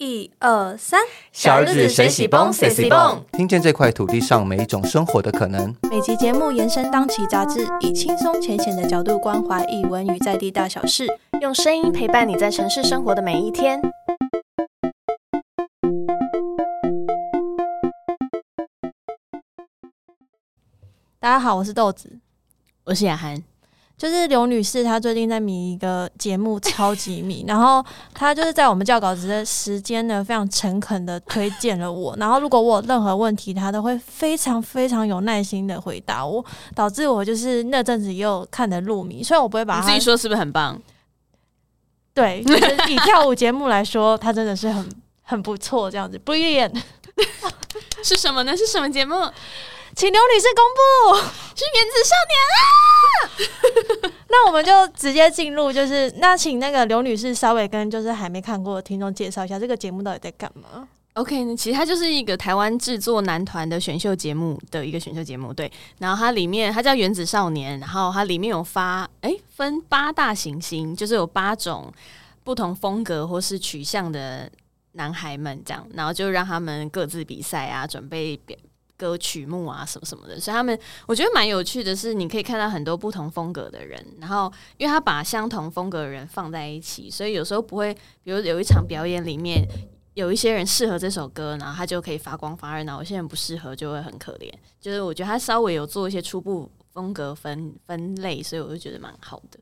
一二三，小日子谁喜蹦谁喜蹦，听见这块土地上每一种生活的可能。每集节目延伸当期杂志，以轻松浅显的角度关怀译文与在地大小事，用声音陪伴你在城市生活的每一天。大家好，我是豆子，我是雅涵。就是刘女士，她最近在迷一个节目，超级迷。然后她就是在我们教稿子的时间呢，非常诚恳的推荐了我。然后如果我有任何问题，她都会非常非常有耐心的回答我，导致我就是那阵子又看得入迷。虽然我不会把自己说是不是很棒？对，就是以跳舞节目来说，她真的是很很不错，这样子。Brilliant 是什么呢？是什么节目？请刘女士公布，是原子少年啊！那我们就直接进入，就是那请那个刘女士稍微跟就是还没看过的听众介绍一下这个节目到底在干嘛。OK，那其实它就是一个台湾制作男团的选秀节目的一个选秀节目，对。然后它里面它叫原子少年，然后它里面有发哎分八大行星，就是有八种不同风格或是取向的男孩们这样，然后就让他们各自比赛啊，准备表。歌曲目啊，什么什么的，所以他们我觉得蛮有趣的是，你可以看到很多不同风格的人，然后因为他把相同风格的人放在一起，所以有时候不会，比如有一场表演里面有一些人适合这首歌，然后他就可以发光发热，然后有些人不适合就会很可怜。就是我觉得他稍微有做一些初步风格分分类，所以我就觉得蛮好的。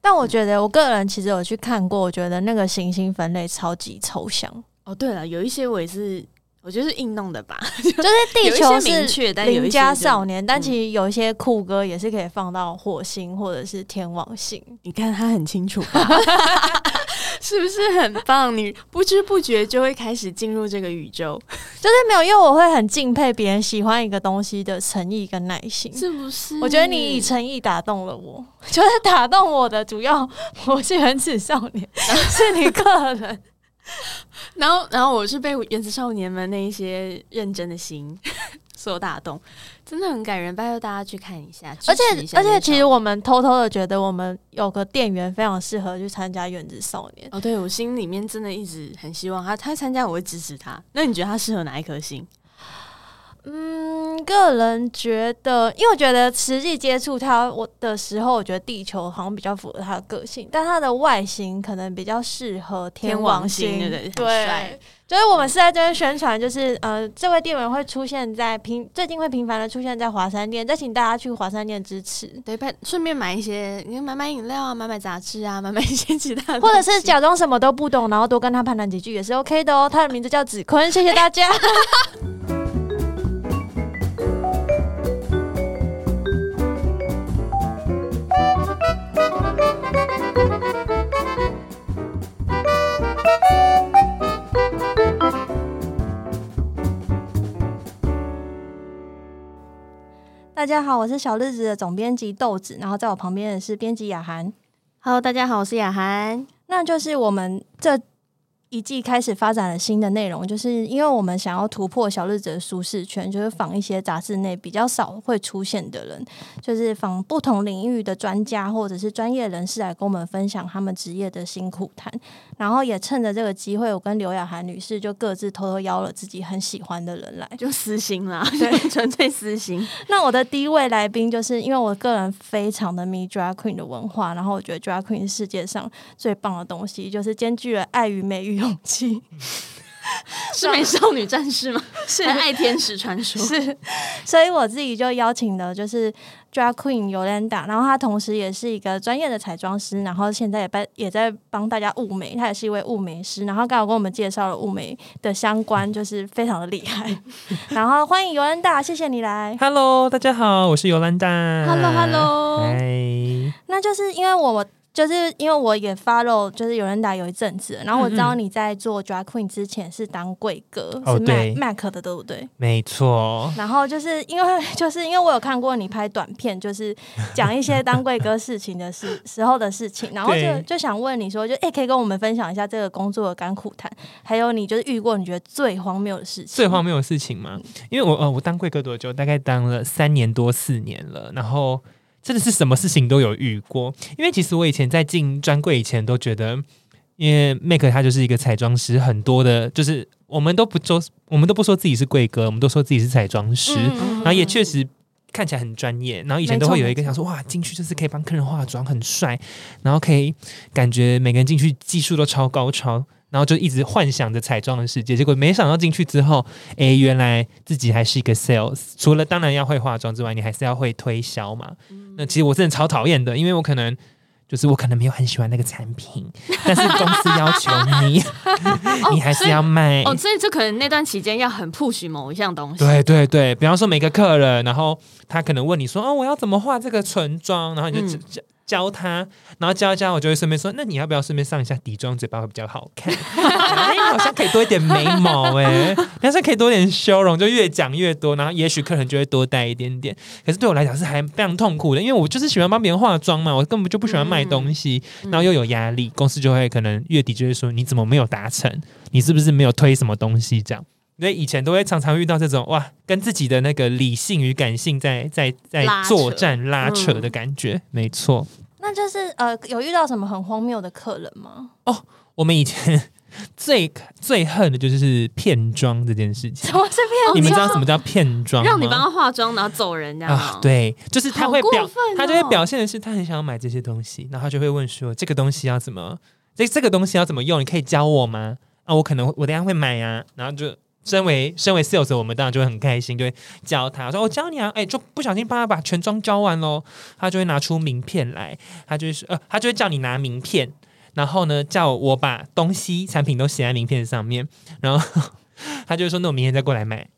但我觉得我个人其实有去看过，我觉得那个行星分类超级抽象。哦，对了，有一些我也是。我觉得是硬弄的吧，就是地球是邻家少年，但其实有一些酷歌也是可以放到火星或者是天王星。你看他很清楚，是不是很棒？你不知不觉就会开始进入这个宇宙，就是没有，因为我会很敬佩别人喜欢一个东西的诚意跟耐心，是不是？我觉得你以诚意打动了我，就是打动我的主要，我是原始少年，是你个人。然后，然后我是被原子少年们那一些认真的心 所打动，真的很感人，拜托大家去看一下。而且，而且，其实我们偷偷的觉得，我们有个店员非常适合去参加原子少年。哦，对我心里面真的一直很希望他，他参加我会支持他。那你觉得他适合哪一颗星？嗯，个人觉得，因为我觉得实际接触他我的时候，我觉得地球好像比较符合他的个性，但他的外形可能比较适合天王星，对对，就是我们是在这边宣传，就是呃，这位店员会出现在频，最近会频繁的出现在华山店，再请大家去华山店支持，对，顺便买一些，你买买饮料啊，买买杂志啊，买买一些其他，或者是假装什么都不懂，然后多跟他攀谈几句也是 OK 的哦。他的名字叫子坤，谢谢大家。大家好，我是小日子的总编辑豆子，然后在我旁边的是编辑雅涵。Hello，大家好，我是雅涵。那就是我们这。一季开始发展了新的内容，就是因为我们想要突破小日子的舒适圈，就是访一些杂志内比较少会出现的人，就是访不同领域的专家或者是专业人士来跟我们分享他们职业的辛苦谈。然后也趁着这个机会，我跟刘雅涵女士就各自偷偷邀了自己很喜欢的人来，就私心啦，对，纯粹私心。那我的第一位来宾，就是因为我个人非常的迷 drag queen 的文化，然后我觉得 drag queen 是世界上最棒的东西，就是兼具了爱与美与。勇气 是美少女战士吗？是爱天使传说是，所以我自己就邀请的就是 drag queen Yolanda，然后她同时也是一个专业的彩妆师，然后现在也帮也在帮大家雾眉，她也是一位雾眉师，然后刚好跟我们介绍了雾眉的相关，就是非常的厉害。然后欢迎 Yolanda，谢谢你来。Hello，大家好，我是 Yolanda。Hello，Hello，嗨。那就是因为我。就是因为我也 follow，就是有人打有一阵子，然后我知道你在做 drag queen 之前是当贵哥，是 Mac Mac 的，对不对？没错。然后就是因为 就是因为我有看过你拍短片，就是讲一些当贵哥事情的事 时候的事情，然后就就想问你说，就哎，可以跟我们分享一下这个工作的甘苦谈，还有你就是遇过你觉得最荒谬的事情？最荒谬的事情吗？因为我呃，我当贵哥多久？大概当了三年多四年了，然后。真的是什么事情都有遇过，因为其实我以前在进专柜以前都觉得，因为 Make 他就是一个彩妆师，很多的，就是我们都不说，我们都不说自己是贵哥，我们都说自己是彩妆师，嗯然后也确实看起来很专业。然后以前都会有一个想说，哇，进去就是可以帮客人化妆，很帅，然后可以感觉每个人进去技术都超高超。然后就一直幻想着彩妆的世界，结果没想到进去之后，诶，原来自己还是一个 sales。除了当然要会化妆之外，你还是要会推销嘛。那其实我真的超讨厌的，因为我可能就是我可能没有很喜欢那个产品，但是公司要求你，你还是要卖。哦，所以就可能那段期间要很 push 某一项东西。对对对，比方说每个客人，然后他可能问你说：“哦，我要怎么画这个唇妆？”然后你就嗯教、他，然后教一教，我就会顺便说：“那你要不要顺便上一下底妆，嘴巴会比较好看？哎，好像可以多一点眉毛哎，但是可以多一点修容，就越讲越多，然后也许客人就会多带一点点。可是对我来讲是还非常痛苦的，因为我就是喜欢帮别人化妆嘛，我根本就不喜欢卖东西，然后又有压力，公司就会可能月底就会说你怎么没有达成，你是不是没有推什么东西这样。所以以前都会常常遇到这种哇，跟自己的那个理性与感性在在在作战拉扯的感觉，没错。那就是呃，有遇到什么很荒谬的客人吗？哦我们以前 最最恨的就是骗妆这件事情什。么是骗你们知道什么叫骗妆吗？让你帮他化妆，然后走人这样吗啊，，对，就是他会表好过分哦，他就会表现的是他很想要买这些东西，然后他就会问说这个东西要怎么，这这个东西要怎么用？你可以教我吗？啊，我可能我等一下会买啊，然后就。身为身为 sales，我们当然就会很开心，就会教他说：“我教你啊！”哎，就不小心帮他把全妆教完喽，他就会拿出名片来，他就是：“呃，他就会叫你拿名片，然后呢，叫我把东西产品都写在名片上面，然后 他就会说：‘那我明天再过来买。’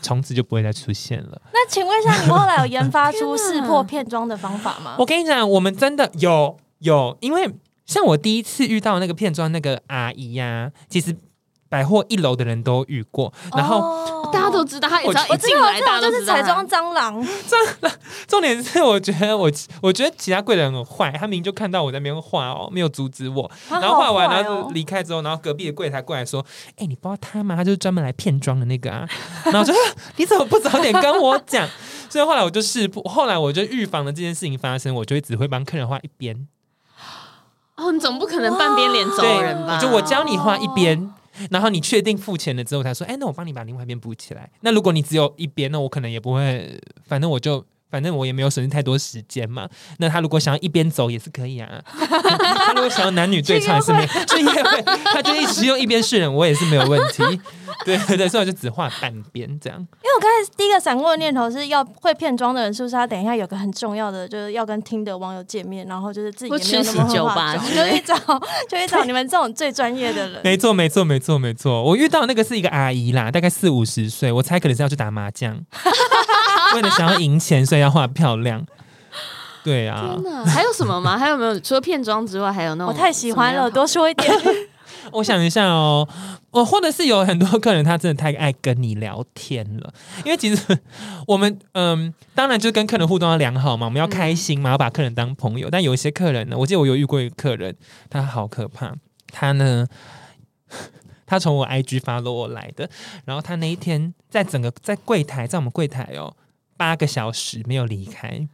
从此就不会再出现了。那请问一下，你后来有研发出识破片妆的方法吗？我跟你讲，我们真的有有，因为像我第一次遇到那个片装那个阿姨呀、其实百货一楼的人都遇过，然后。哦大家都知道，他我一进来，知道，大家都知道他彩妆蟑螂，蟑 螂重点是，我觉得我我觉得其他柜的人很坏，他明明就看到我在那边画哦，没有阻止我，然然后画完然哦后就离开之后，然后隔壁的柜台过来说：“哎、你不知道他吗？他就是专门来骗妆的那个啊。”然后我就说：“你怎么不早点跟我讲？” 所以后来我就识破，后来我就预防了这件事情发生，我就会只会帮客人画一边，哦，你总不可能半边脸走人吧？就我教你画一边。然后你确定付钱了之后，才说：“哎，那我帮你把另外一边补起来。”那如果你只有一边，那我可能也不会，反正我就反正我也没有损失太多时间嘛。那他如果想要一边走也是可以啊。他如果想要男女对唱也是没有，去约会，他就一直用一边示人，我也是没有问题。对对对，所以我就只画半边这样。因为我刚才第一个闪过的念头是要会骗妆的人，是不是他等一下有个很重要的，就是要跟听的网友见面，然后就是自己或也没有吃那么会化喜酒吧妆就去找就去找你们这种最专业的人。没错，没错，没错，没错。我遇到那个是一个阿姨啦，大概四五十岁，我猜可能是要去打麻将，为了想要赢钱，所以要画漂亮。对啊天，哪，还有什么吗？还有没有除了片妆之外，还有那种我太喜欢了，多说一点。我想一下哦，我或者是有很多客人他真的太爱跟你聊天了，因为其实我们 嗯，当然就跟客人互动要良好嘛，我们要开心嘛，要把客人当朋友。但有一些客人呢，我记得我有遇过一个客人，他好可怕，他呢。他从我 IG 发了我来的，然后他那一天在整个在柜台，在我们柜台哦，八个小时没有离开，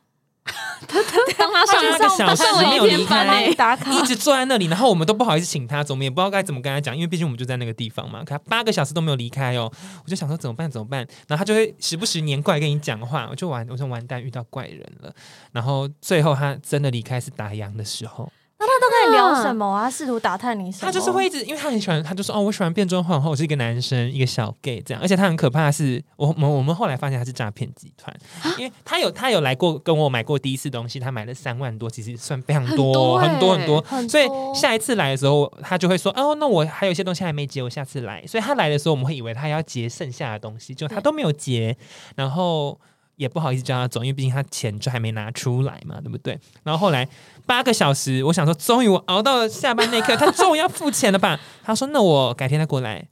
当他上八个小时没有离开，打卡一直坐在那里，然后我们都不好意思请他走，我们也不知道该怎么跟他讲，因为毕竟我们就在那个地方嘛。可他八个小时都没有离开哦，我就想说怎么办怎么办，然后他就会时不时黏过来跟你讲话，我就完，我说完蛋遇到怪人了。然后最后他真的离开是打烊的时候，那他都跟你聊什么啊？试图打探你什么？他就是会一直，因为他很喜欢，他就说哦，我喜欢变装皇后，我是一个男生，一个小 gay 这样，而且他很可怕的是，我我们我们后来发现他是诈骗集团，因为他有他有来过跟我买过第一次东西，他买了三万多，其实算非常多很多欸很多很多，很多所以下一次来的时候，他就会说哦，那我还有一些东西还没结，我下次来。所以他来的时候，我们会以为他要结剩下的东西，就他都没有结，然后。也不好意思叫他走，因为毕竟他钱就还没拿出来嘛，对不对？然后后来八个小时，我想说，终于我熬到了下班那一刻，他终于要付钱了吧？他说：“那我改天再过来。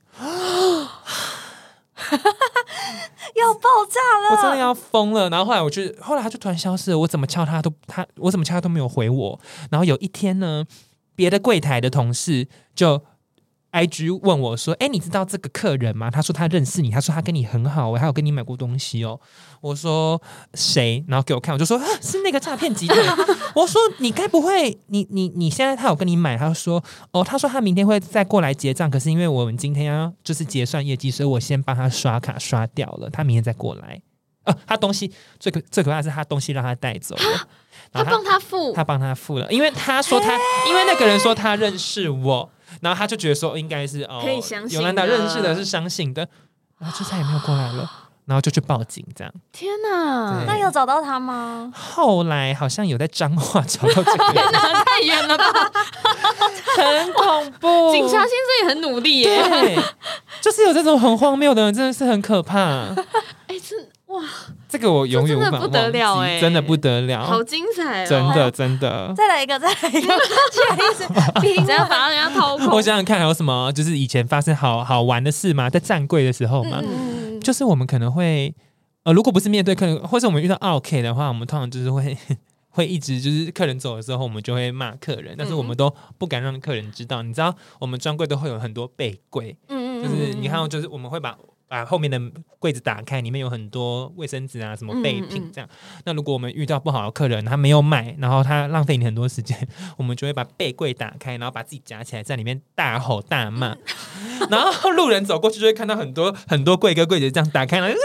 要爆炸”了，我真的要疯了。然后后来我就，后来他就突然消失了，我怎么敲他都他，我怎么敲他都没有回我。然后有一天呢，别的柜台的同事就 IG 问我说：“哎、你知道这个客人吗？”他说他认识你，他说他跟你很好，我还有跟你买过东西哦。我说谁？然后给我看，我就说、啊、是那个诈骗集团。我说你该不会你你你现在他有跟你买？他说哦，他说他明天会再过来结账，可是因为我们今天要就是结算业绩，所以我先帮他刷卡刷掉了，他明天再过来。呃，他东西最可最可怕的是他东西让他带走了，他帮他付，他帮他付了，因为他说他，因为那个人说他认识我，然后他就觉得说应该是哦，可以相信尤兰达的认识的是相信的，然后就再也没有过来了，然后就去报警这样。天哪，那有找到他吗？后来好像有在彰化找到这个人，太远了吧？很恐怖。警察先生也很努力耶。对，就是有这种很荒谬的人，真的是很可怕。哎，真哇，这个我永远无法这真的不得了哎欸真的不得了好，精彩哦！真的真的。再来一个，再来一个，现在一直只要把人家掏空我，想想看还有什么，就是以前发生好好玩的事吗？在站柜的时候嘛，嗯，就是我们可能会，呃，如果不是面对客人，或是我们遇到 OK 的话，我们通常就是会 会一直就是客人走的时候，我们就会骂客人，但是我们都不敢让客人知道。你知道，我们专柜都会有很多备柜，嗯就是你看，就是我们会把。把后面的柜子打开，里面有很多卫生纸啊，什么备品这样。那如果我们遇到不好的客人，他没有买，然后他浪费你很多时间，我们就会把备柜打开，然后把自己夹起来，在里面大吼大骂。然后路人走过去就会看到很多很多柜哥柜姐这样打开，然后这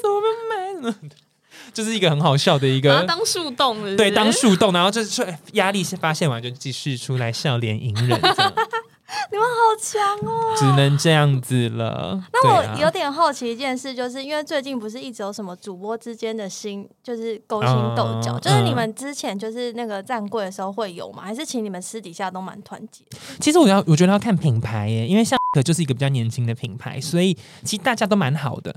怎么买？就是一个很好笑的一个。当树洞是是对，当树洞，然后就是压力发现完就继续出来笑脸迎人，这样 你们好强哦！只能这样子了。那我有点好奇一件事，就是因为最近不是一直有什么主播之间的心，就是勾心斗角，嗯就是你们之前就是那个站柜的时候会有吗？还是请你们私底下都蛮团结？其实我要我觉得要看品牌耶，因为像可就是一个比较年轻的品牌，所以其实大家都蛮好的。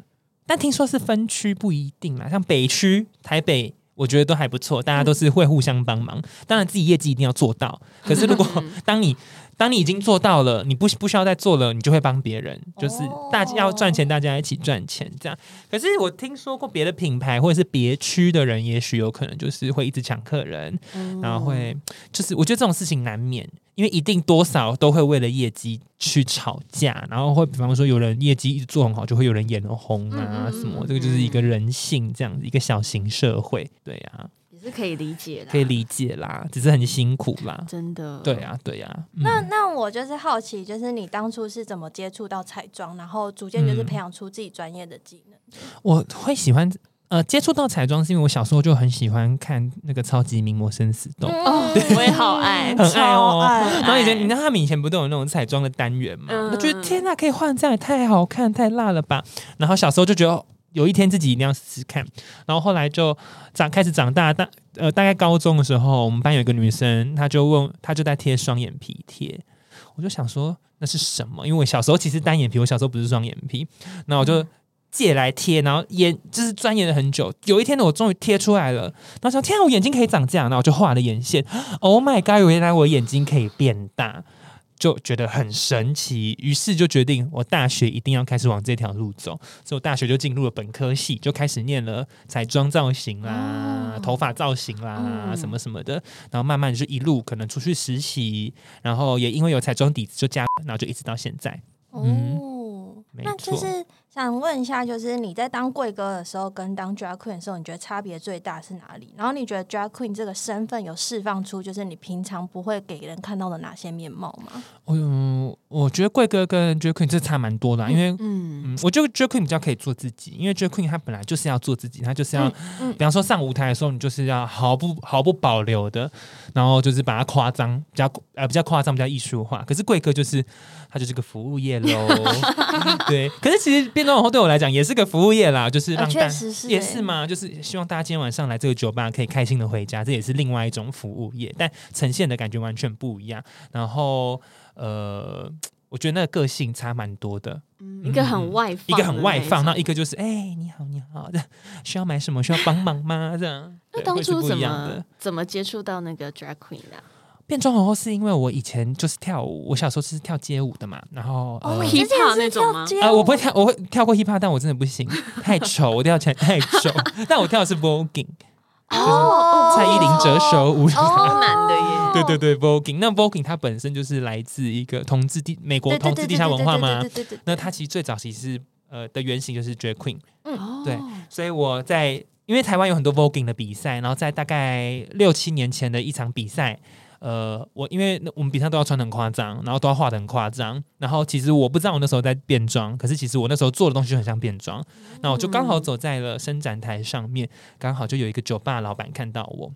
但听说是分区不一定啦，像北区、台北，我觉得都还不错，大家都是会互相帮忙。当然自己业绩一定要做到，可是如果 当你当你已经做到了，你不不需要再做了，你就会帮别人，就是大家要赚钱，大家一起赚钱这样。可是我听说过别的品牌或者是别区的人，也许有可能就是会一直抢客人，然后会就是我觉得这种事情难免，因为一定多少都会为了业绩去吵架，然后会比方说有人业绩一直做很好，就会有人眼红啊什么，嗯这个就是一个人性这样子一个小型社会，对啊，也是可以理解的，可以理解啦，只是很辛苦啦，真的。对，啊对啊，嗯那那我就是好奇，就是你当初是怎么接触到彩妆，然后逐渐就是嗯培养出自己专业的技能？我会喜欢。呃，接触到彩妆是因为我小时候就很喜欢看那个超级名模生死斗，哦，我也好爱。很爱哦然后以前你知道他们以前不都有那种彩妆的单元嘛？嗯我觉得天呐，可以换这样也太好看太辣了吧！然后小时候就觉得。哦有一天自己一定要试试看，然后后来就长开始长大，大呃大概高中的时候，我们班有一个女生，她就问，她就在贴双眼皮贴，我就想说那是什么？因为我小时候其实单眼皮，我小时候不是双眼皮，那我就借来贴，然后眼就是钻研了很久。有一天呢，我终于贴出来了，然后想天啊，我眼睛可以长这样，然后我就画了眼线。Oh my god！原来我眼睛可以变大，就觉得很神奇。于是就决定，我大学一定要开始往这条路走。所以我大学就进入了本科系，就开始念了彩妆造型啦、头发造型啦、嗯什么什么的。然后慢慢就一路可能出去实习，然后也因为有彩妆底子就加，然后就一直到现在。嗯哦，没那就错是想问一下，就是你在当贵哥的时候跟当 drag queen 的时候，你觉得差别最大是哪里？然后你觉得 drag queen 这个身份有释放出就是你平常不会给人看到的哪些面貌吗？嗯，我觉得贵哥跟 Drag Queen 这差蛮多的啊、因为。嗯，嗯，我觉得 Drag Queen 比较可以做自己，因为 Drag Queen 她本来就是要做自己，她就是要，嗯比方说上舞台的时候，你就是要毫不毫不保留的，然后就是把它夸张，比较呃比较夸张，比较艺术化。可是贵哥就是他就是个服务业喽，对。可是其实变装皇后对我来讲也是个服务业啦，就是呃让大、也是嘛，就是希望大家今天晚上来这个酒吧可以开心的回家，这也是另外一种服务业，但呈现的感觉完全不一样。然后呃，我觉得那个个性差蛮多的。嗯一个很外放，一个很外放，那那一个就是哎、你好你好，这需要买什么？需要帮忙吗？这样，那当初怎么。怎么接触到那个 drag queen 的啊？变装皇后是因为我以前就是跳舞，我小时候是跳街舞的嘛，然后呃哦，你之前 hip-hop 那种吗呃，我不会跳，我会跳过 hip hop，但我真的不行，太丑，我跳起来太丑。但我跳的是 voguing，哦蔡依林折手舞。超难的耶！对对对，Voguing，那 Voguing 它本身就是来自一个同志地美国同志地下文化嘛那它其实最早其实是呃的原型就是 drag queen，嗯对所以我在因为台湾有很多 Voguing 的比赛，然后在大概六七年前的一场比赛。呃，我因为那我们比赛都要穿的很夸张，然后都要画的很夸张，然后其实我不知道我那时候在变装，可是其实我那时候做的东西就很像变装，那我就刚好走在了伸展台上面，刚好就有一个酒吧老板看到我，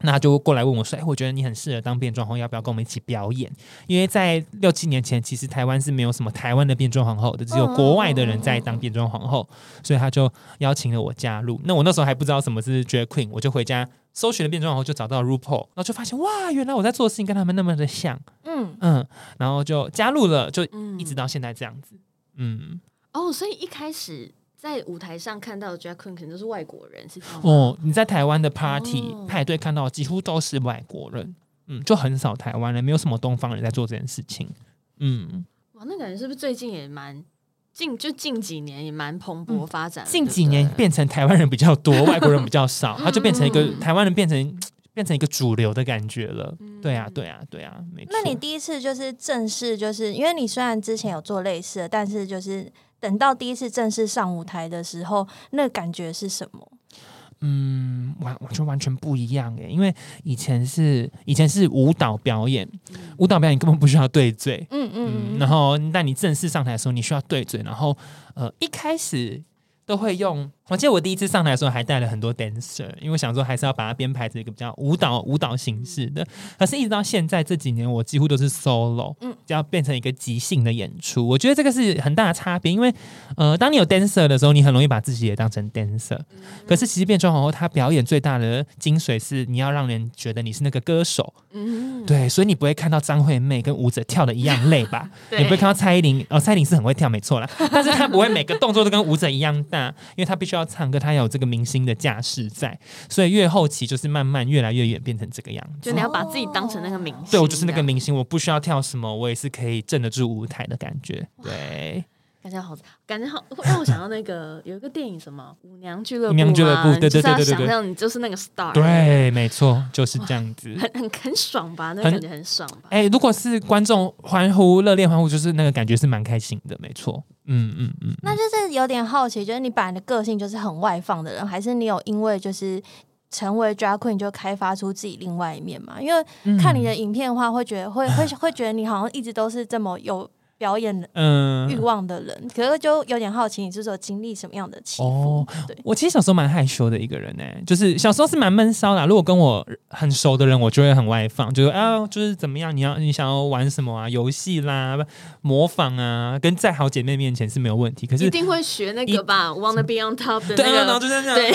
那他就过来问我说：“哎、我觉得你很适合当变装皇后，要不要跟我们一起表演？”因为在六七年前，其实台湾是没有什么台湾的变装皇后的，只有国外的人在当变装皇后，所以他就邀请了我加入。那我那时候还不知道什么是 drag queen，我就回家搜寻了变装皇后，就找到 RuPaul，然后就发现哇，原来我在做的事情跟他们那么的像，嗯，嗯，然后就加入了，就嗯一直到现在这样子，嗯。哦，所以一开始在舞台上看到的 drag queen 可能都是外国人，是这样吗？哦，你在台湾的 party、哦派对看到几乎都是外国人，嗯，就很少台湾人，没有什么东方人在做这件事情，嗯，哇，那感觉是不是最近也蛮近，就近几年也蛮蓬勃发展的、近几年变成台湾人比较多，外国人比较少，它就变成一个嗯台湾人变成 变成一个主流的感觉了。嗯对啊，对啊，对啊，没错。那你第一次就是正式，就是因为你虽然之前有做类似的，但是就是等到第一次正式上舞台的时候，那感觉是什么？嗯，完我觉得完全不一样诶，因为以前是以前是舞蹈表演，舞蹈表演根本不需要对嘴，嗯嗯，嗯然后但你正式上台的时候，你需要对嘴，然后呃一开始都会用。我记得我第一次上台的时候还带了很多 dancer，因为我想说还是要把它编排成一个比较舞蹈舞蹈形式的。可是，一直到现在这几年，我几乎都是 solo，嗯嗯，就要变成一个即兴的演出。我觉得这个是很大的差别，因为呃，当你有 dancer 的时候，你很容易把自己也当成 dancer。可是，其实变装皇后她表演最大的精髓是你要让人觉得你是那个歌手，嗯，对，所以你不会看到张惠妹跟舞者跳的一样累吧？你不会看到蔡依林，哦，蔡依林是很会跳，没错啦，但是她不会每个动作都跟舞者一样大，因为她必须要唱歌，他要有这个明星的架势在，所以越后期就是慢慢越来越远变成这个样子。就你要把自己当成那个明星，对我就是那个明星，我不需要跳什么，我也是可以镇得住舞台的感觉。对，感觉好，感觉好，让我想到那个有一个电影什么《舞娘俱乐部》舞娘俱乐部对对对对对对想象你就是那个 star，，对，没错，就是这样子。很很很爽吧？那很感觉很爽吧？哎、如果是观众欢呼、热烈欢呼，就是那个感觉是蛮开心的，没错。嗯嗯嗯。那就是有点好奇，就是你本来的个性就是很外放的人，还是你有因为就是成为 drag queen 就开发出自己另外一面嘛？因为嗯看你的影片的话，会觉得会会会觉得你好像一直都是这么有表演嗯欲望的人，可是就有点好奇，你是有经历什么样的起伏？哦对，我其实小时候蛮害羞的一个人呢、就是小时候是蛮闷骚的。如果跟我很熟的人，我就会很外放，就是啊，就是怎么样，你要你想要玩什么啊，游戏啦，模仿啊，跟在好姐妹面前是没有问题。可是一定会学那个吧？Wanna be on top 的对啊，然后那个，就这样，对，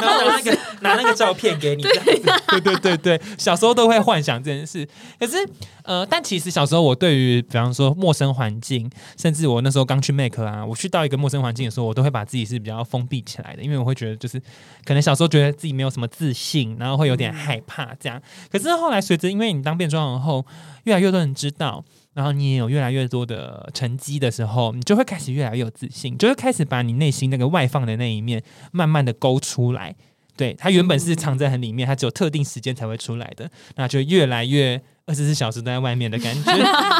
然后拿那个 拿那个照片给你，对对对对，小时候都会幻想这件事。可是呃，但其实小时候我对于比方说陌生环境，甚至我那时候刚去 Make 啊，我去到一个陌生环境的时候，我都会把自己是比较封闭起来的，因为我会觉得就是可能小时候觉得自己没有什么自信，然后会有点害怕这样。可是后来随着因为你当变装皇后，越来越多人知道。然后你也有越来越多的成绩的时候，你就会开始越来越有自信，就会开始把你内心那个外放的那一面慢慢的勾出来。对，它原本是藏在很里面，它只有特定时间才会出来的，那就越来越二十四小时都在外面的感觉。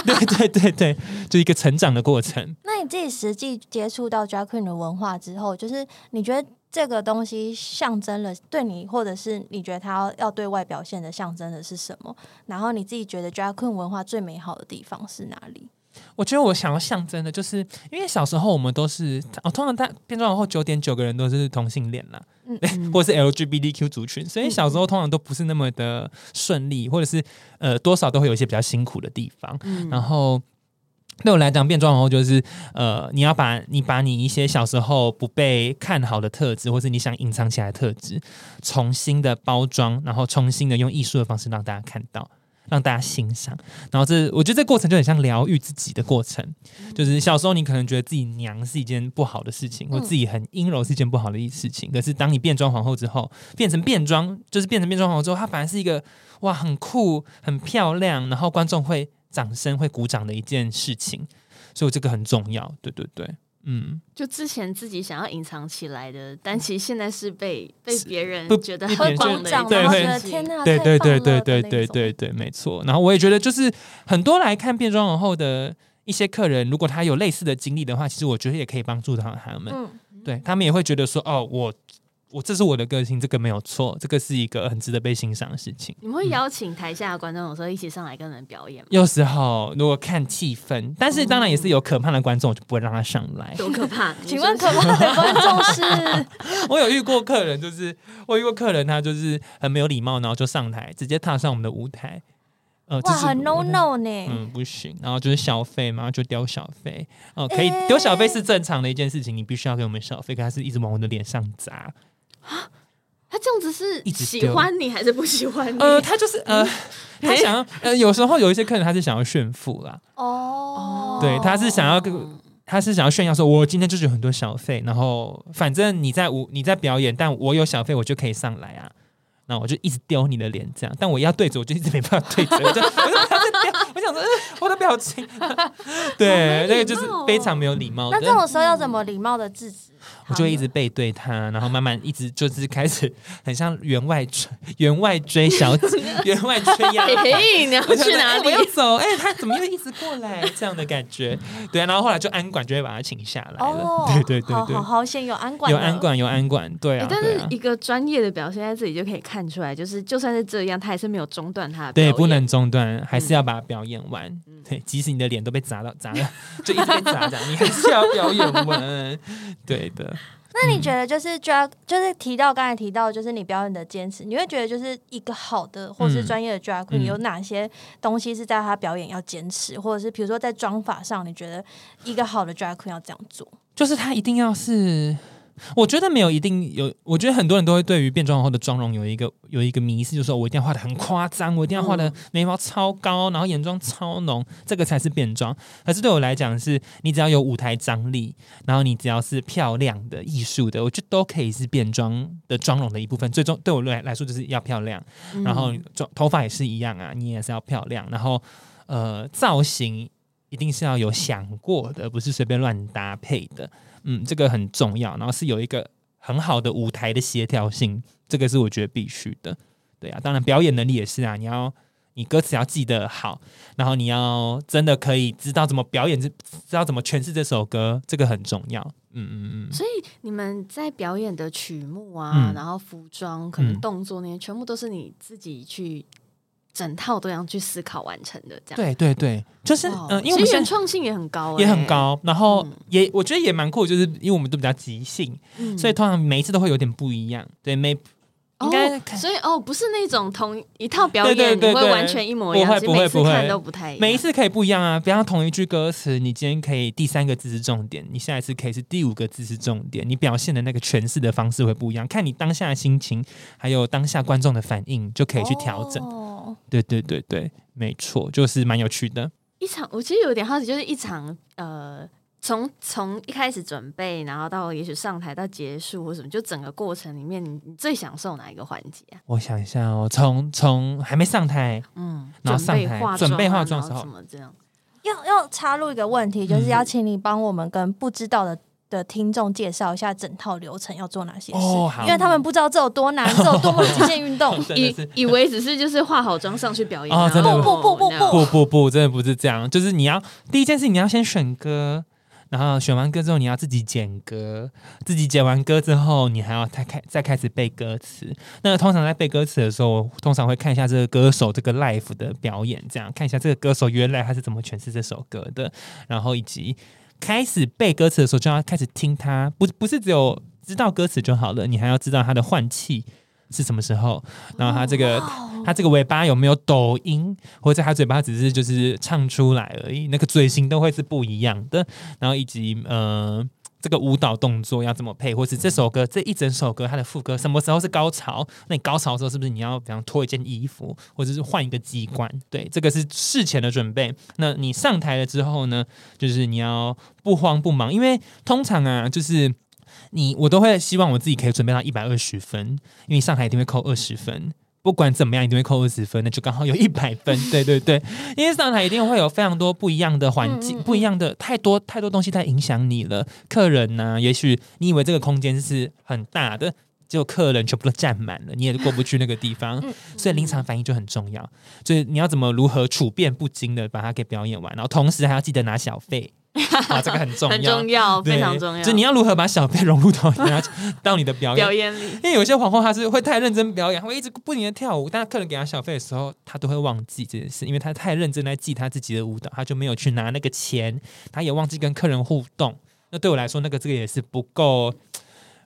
对对对对，就一个成长的过程。那你自己实际接触到 drag queen 的文化之后，就是你觉得这个东西象征了对你，或者是你觉得它要对外表现的象征的是什么？然后你自己觉得 drag queen 文化最美好的地方是哪里？我觉得我想要象征的，就是因为小时候我们都是，哦，通常大变装皇后九点九个人都是同性恋啦，嗯 或者是 LGBTQ 族群，所以小时候通常都不是那么的顺利，或者是呃多少都会有一些比较辛苦的地方。嗯然后对我来讲，变装皇后就是呃，你要把你把你一些小时候不被看好的特质，或是你想隐藏起来的特质，重新的包装，然后重新的用艺术的方式让大家看到。让大家欣赏，然后这我觉得这过程就很像疗愈自己的过程。就是小时候你可能觉得自己娘是一件不好的事情，或自己很阴柔是一件不好的事情。可是当你变装皇后之后，变成变装，就是变成变装皇后之后，它反而是一个哇很酷、很漂亮，然后观众会掌声、会鼓掌的一件事情。所以这个很重要。对对对，嗯，就之前自己想要隐藏起来的，但其实现在是被被别人觉得很棒的，对觉得天哪，对对对对对对对对，没错。然后我也觉得，就是很多来看变装皇后的一些客人，如果他有类似的经历的话，其实我觉得也可以帮助到他们。嗯，对他们也会觉得说，哦，我我这是我的个性，这个没有错，这个是一个很值得被欣赏的事情。你们会邀请台下的观众有时候一起上来跟人表演吗？有时候如果看气氛，但是当然也是有可怕的观众，我就不会让他上来。多可怕！请问可怕的观众是？我有遇过客人，就是我遇过客人，他就是很没有礼貌，然后就上台，直接踏上我们的舞台。呃，哇，很 no no 呢。嗯，不行。然后就是小费嘛，就丢小费。哦、可以诶丢小费是正常的一件事情，你必须要给我们小费。可他是一直往我的脸上砸。他这样子是一直喜欢你还是不喜欢你？呃，他就是呃，他想要呃，有时候有一些客人他是想要炫富啦，哦，对他是想要跟他是想要炫耀说，我今天就是有很多小费，然后反正你在舞你在表演，但我有小费，我就可以上来啊。那我就一直丢你的脸，这样，但我要对着，我就一直没办法对着，我就我就在丢，我想说，呃我的表情，对，那个就是非常没有礼貌的。那这种时候要怎么礼貌的制止？我就会一直背对他，然后慢慢一直就是开始很像员外追员外追小姐，员外追丫鬟。嘿，你要去哪里说哎我？要走，哎、他怎么又一直过来？这样的感觉，对啊。然后后来就安管就会把他请下来了，哦，对对对对好好，好险有安管，有安。管有安管，对啊，欸但是一个专业的表现在这里就可以看出来，就是就算是这样，他还是没有中断他的表对，不能中断，还是要把它表演完。对，即使你的脸都被砸到砸了，就一直被砸这样，你还是要表演完。对的，那你觉得就是 drag，就是提到刚才提到，就是你表演的坚持，你会觉得就是一个好的或是专业的 drag queen、嗯有哪些东西是在他表演要坚持，或者是比如说在妆法上，你觉得一个好的 drag queen 要这样做？就是他一定要是。我觉得没有一定有，我觉得很多人都会对于变装后的妆容有一个有一个迷思，就是说我一定要画的很夸张，我一定要画的眉毛超高，然后眼妆超浓，这个才是变装。可是对我来讲是，你只要有舞台张力，然后你只要是漂亮的、艺术的，我觉得都可以是变装的妆容的一部分。最终对我来来说就是要漂亮，然后妆头发也是一样啊，你也是要漂亮，然后呃造型一定是要有想过的，不是随便乱搭配的。嗯，这个很重要，然后是有一个很好的舞台的协调性，这个是我觉得必须的。对啊，当然表演能力也是啊，你要你歌词要记得好，然后你要真的可以知道怎么表演，知知道怎么诠释这首歌，这个很重要。嗯嗯嗯，所以你们在表演的曲目啊，嗯然后服装、可能嗯动作那些，全部都是你自己去整套都要去思考完成的，这样。对对对，就是嗯、呃，因为原创性也很高、也很，高，然后嗯也我觉得也蛮酷，就是因为我们都比较即兴，嗯所以通常每一次都会有点不一样。对，每应该哦，所以哦，不是那种同一套表演，对对对对你会完全一模一样，不会不会不会都不太一样。每一次可以不一样啊，比方同一句歌词，你今天可以第三个字是重点，你下一次可以是第五个字是重点，你表现的那个诠释的方式会不一样，看你当下的心情，还有当下观众的反应，就可以去调整。哦对对对对，没错，就是蛮有趣的。一场，我其实有点好奇，就是一场呃，从从一开始准备，然后到也许上台到结束或什么，就整个过程里面，你你最享受哪一个环节啊？我想一下哦，从从还没上台，嗯，然后准备上台准备化妆的时候怎么这样？要要插入一个问题，就是嗯要请你帮我们跟不知道的。的听众介绍一下整套流程要做哪些事，哦因为他们不知道这有多难，这有多么极限运动。以以为只是就是化好妆上去表演哦真的然后不不不不不不不，真的不是这样，就是你要第一件事，你要先选歌。然后选完歌之后，你要自己剪歌，自己剪完歌之后，你还要再开再开始背歌词。那通常在背歌词的时候，我通常会看一下这个歌手这个 live 的表演，这样看一下这个歌手原来他是怎么诠释这首歌的，然后以及开始背歌词的时候，就要开始听他，不不是只有知道歌词就好了，你还要知道他的换气是什么时候，然后他这个、他这个尾巴有没有抖音，或者他嘴巴只是就是唱出来而已，那个嘴型都会是不一样的，然后以及呃。这个舞蹈动作要怎么配，或是这首歌这一整首歌它的副歌什么时候是高潮？那你高潮的时候是不是你要比方脱一件衣服，或者是换一个机关？对，这个是事前的准备。那你上台了之后呢，就是你要不慌不忙，因为通常啊，就是你我都会希望我自己可以准备到一百二十分，因为上海一定会扣二十分。不管怎么样一定会扣二十分，那就刚好有一百分。对对对，因为上海一定会有非常多不一样的环境，嗯嗯嗯不一样的太多太多东西在影响你了。客人呢、也许你以为这个空间是很大的。结果客人全部都占满了，你也过不去那个地方，嗯 所以临场反应就很重要。所以你要怎么如何处变不惊的把它给表演完，然后同时还要记得拿小费，啊，这个很重要，很重要，非常重要。就你要如何把小费融入到你的 到你的表演表演里，因为有些皇后她是会太认真表演，会一直不停的跳舞，但客人给她小费的时候，她都会忘记这件事，因为她太认真在记她自己的舞蹈，她就没有去拿那个钱，她也忘记跟客人互动。那对我来说，那个这个也是不够。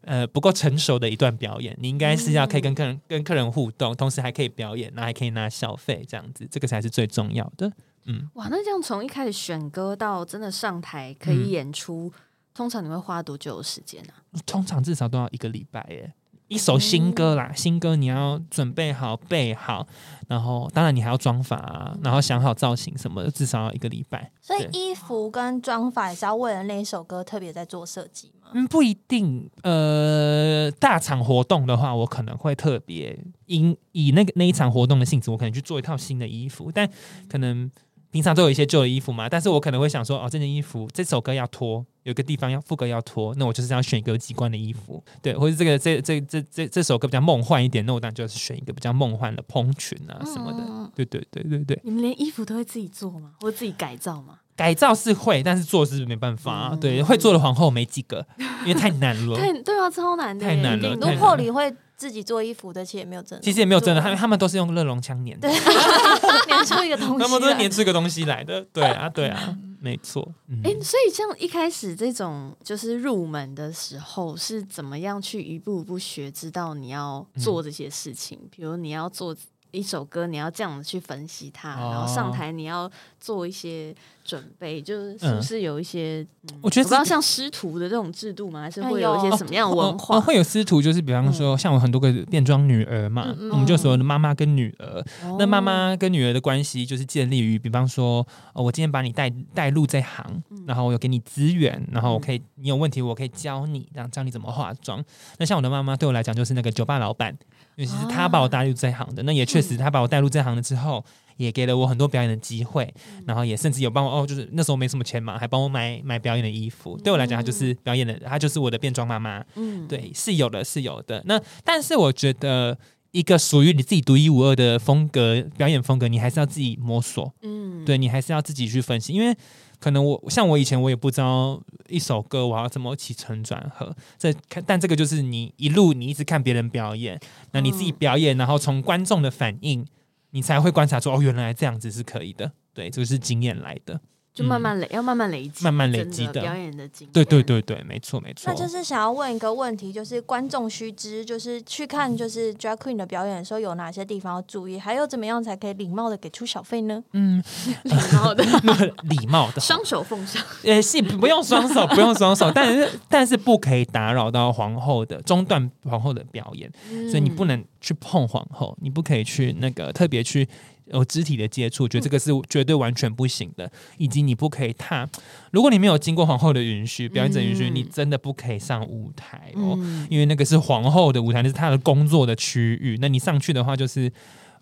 呃，不够成熟的一段表演，你应该是要可以跟客人、跟客人互动，同时还可以表演，然后还可以拿小费，这样子，这个才是最重要的。嗯，哇，那这样从一开始选歌到真的上台可以演出，通常你会花多久的时间啊？通常至少都要一个礼拜耶。一首新歌啦，新歌你要准备好、背好，然后当然你还要妆法啊，然后想好造型什么的，至少要一个礼拜。所以衣服跟妆法也是要为了那一首歌特别在做设计吗？嗯，不一定。呃，大场活动的话，我可能会特别因以那个那一场活动的性质，我可能去做一套新的衣服，但可能平常都有一些旧的衣服嘛，但是我可能会想说，哦，这件衣服这首歌要脱，有个地方要副歌要脱，那我就是要选一个机关的衣服，对，或者这个这这这这这首歌比较梦幻一点，那我当然就是选一个比较梦幻的蓬裙啊什么的，嗯对对对对对，你们连衣服都会自己做吗？或自己改造吗？改造是会，但是做是没办法、啊，嗯。对，会做的皇后没几个，因为太难了。太对啊，超难的，太难了顶太难多破里会自己做衣服的，其实也没有真的，其实也没有真的，他们他们都是用热熔枪粘的，粘出一个东西来，他们都是粘出一个东西来的。对啊，对啊，没错。嗯。哎、所以像一开始这种就是入门的时候，是怎么样去一步一步学，知道你要做这些事情？比如你要做一首歌，你要这样子去分析它，哦然后上台你要做一些准备，就是是嗯不是有一些？嗯我觉得这不知道像师徒的这种制度吗？还是会有一些什么样的文哦化？哦会有师徒，就是比方说，像我很多个变装女儿嘛，嗯嗯我们就说妈妈跟女儿。哦那妈妈跟女儿的关系就是建立于，比方说，哦、我今天把你带带入这行，嗯然后我有给你资源，然后我可以，你有问题我可以教你，然后教你怎么化妆。那像我的妈妈对我来讲就是那个酒吧老板，尤其是他把我带入这行的，那也确实他把我带入这行了之后。也给了我很多表演的机会，然后也甚至有帮我哦，就是那时候没什么钱嘛，还帮我买买表演的衣服。对我来讲，她就是表演的，她就是我的变装妈妈。嗯，对，是有的，是有的。那但是我觉得一个属于你自己独一无二的风格表演风格，你还是要自己摸索。嗯，对你还是要自己去分析，因为可能我像我以前我也不知道一首歌我要怎么起承转合，这看但这个就是你一路你一直看别人表演，那你自己表演，然后从观众的反应，你才会观察出哦，原来这样子是可以的。对，这个是经验来的。就慢慢累，要慢慢累积，慢慢累积的表演的经验。对对对对，没错没错。那就是想要问一个问题，就是观众须知，就是去看就是 drag queen 的表演的时候，有哪些地方要注意，还有怎么样才可以礼貌的给出小费呢？嗯，礼貌的，礼貌的双手奉上。也，是不用双手，不用双手，但是但是不可以打扰到皇后的中断皇后的表演，所以你不能能去碰皇后，你不可以去那个特别去有肢体的接触，觉得这个是绝对完全不行的，以及你不可以踏，如果你没有经过皇后的允许，表演者允许，嗯你真的不可以上舞台哦，嗯因为那个是皇后的舞台，那是她的工作的区域，那你上去的话就是。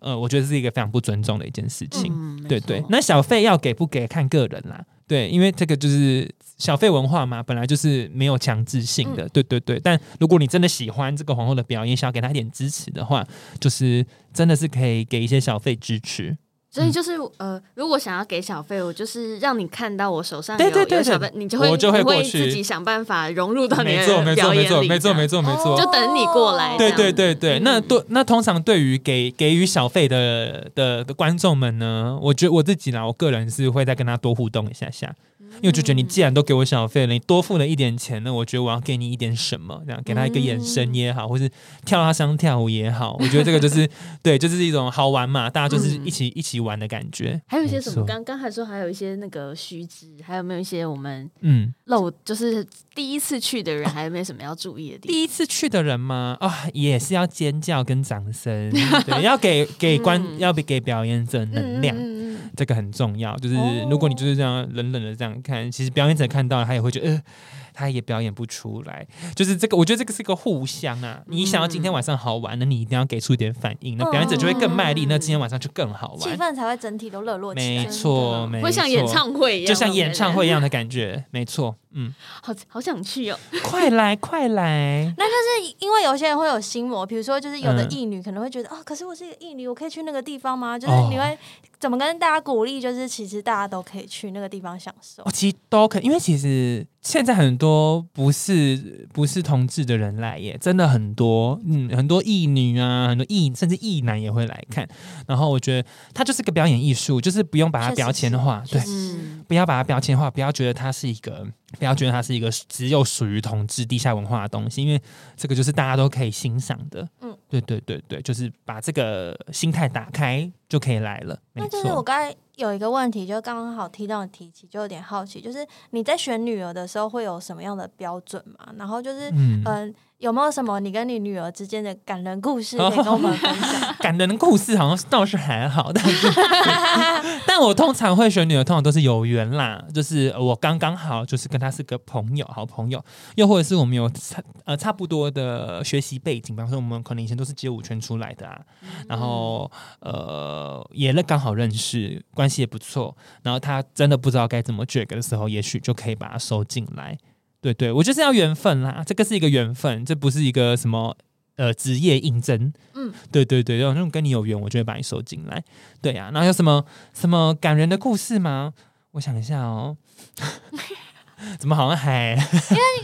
呃，我觉得是一个非常不尊重的一件事情。嗯对对，那小费要给不给看个人啦。对，因为这个就是小费文化嘛，本来就是没有强制性嗯的。对对对，但如果你真的喜欢这个皇后的表演，想要给她一点支持的话，就是真的是可以给一些小费支持。所以就是呃，如果想要给小费，我就是让你看到我手上有对对对有小费，你就会我就会自己想办法融入到你没错没错的表演没错没错里这样。没错没错。就等你过来对对对对，嗯。那对那通常对于给给予小费的的的观众们呢，我觉得我自己啦，我个人是会再跟他多互动一下下，因为我就觉得你既然都给我小费了，你多付了一点钱呢，我觉得我要给你一点什么，这样给他一个眼神也好，或是跳到他身上跳舞也好，我觉得这个就是 对，就是一种好玩嘛，大家就是一起、一起玩的感觉。还有一些什么？刚刚才说还有一些那个须知，还有没有一些我们嗯，漏，就是第一次去的人，还有没有什么要注意的地方？第一次去的人吗？啊、也是要尖叫跟掌声，对，要给给观、嗯要给表演者能量。这个很重要。就是哦如果你就是这样冷冷的这样看，其实表演者看到了他也会觉得，呃，他也表演不出来。就是这个，我觉得这个是一个互相啊。你想要今天晚上好玩，那你一定要给出一点反应，那表演者就会更卖力，嗯那今天晚上就更好玩气。氛才会整体都热络起来。没错，没错，会像演唱会一样，就像演唱会一样的感觉，没错。嗯，好好想去哦。快来 快来！那就是因为有些人会有心魔，比如说就是有的嗯艺女可能会觉得，哦，可是我是一个艺女，我可以去那个地方吗？就是哦你会怎么跟大家鼓励？就是其实大家都可以去那个地方享受我。其实都可以，因为其实现在很多不是不是同志的人来耶，真的很多，嗯，很多艺女啊，很多艺甚至艺男也会来看。然后我觉得它就是个表演艺术，就是不用把它标签化，对不要把它标签化，不要觉得它是一个，不要觉得它是一个只有属于同志地下文化的东西，因为这个就是大家都可以欣赏的。嗯嗯，对对对对，就是把这个心态打开就可以来了，没那就是我错。刚才有一个问题，就刚刚好提到你提起，就有点好奇，就是你在选女儿的时候会有什么样的标准嘛？然后就是嗯嗯、有没有什么你跟你女儿之间的感人故事可以跟我们分享？感人的故事好像倒是还好，但是 但我通常会选女儿，通常都是有缘啦，就是我刚刚好，就是跟她是个朋友，好朋友，又或者是我们有差呃差不多的学习背景，比方说我们可能以前都是街舞圈出来的啊，然后呃也刚好认识，关系也不错，然后她真的不知道该怎么 drag 的时候，也许就可以把她收进来。对对，我就是要缘分啦，这个是一个缘分，这不是一个什么呃职业应征。嗯，对对对，那种跟你有缘，我就会把你收进来。对啊，然后有什么什么感人的故事吗？我想一下哦，怎么好像还因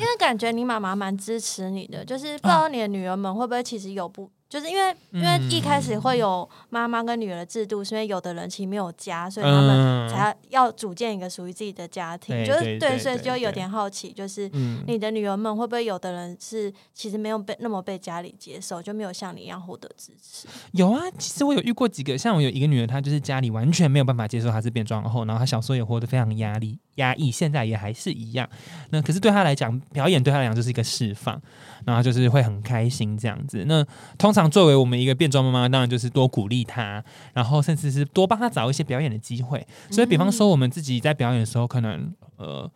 为感觉你妈妈蛮支持你的，就是不知道你的女儿们会不会其实有不，就是因为因为一开始会有妈妈跟女儿的制度，是因为有的人其实没有家，所以他们嗯才要组建一个属于自己的家庭。就是对所以就有点好奇，就是嗯你的女儿们会不会有的人是其实没有被那么被家里接受，就没有像你一样获得支持？有啊，其实我有遇过几个，像我有一个女儿，她就是家里完全没有办法接受她是变装后，然后她小时候也活得非常压力压抑，现在也还是一样。那可是对她来讲，表演对她来讲就是一个释放，然后就是会很开心这样子。那通常作为我们一个变装妈妈，当然就是多鼓励她，然后甚至是多帮她找一些表演的机会。所以，比方说我们自己在表演的时候，可能呃。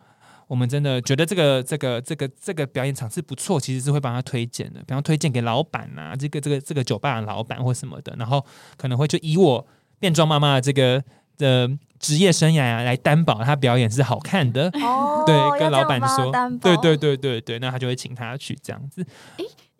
我们真的觉得这个这个这个这个表演场次不错，其实是会帮他推荐的，比方推荐给老板啊，这个这个这个酒吧的老板或什么的，然后可能会就以我变装妈妈的这个的职业生涯啊来担保他表演是好看的，哦对，跟老板说对对对对对，那他就会请他去这样子。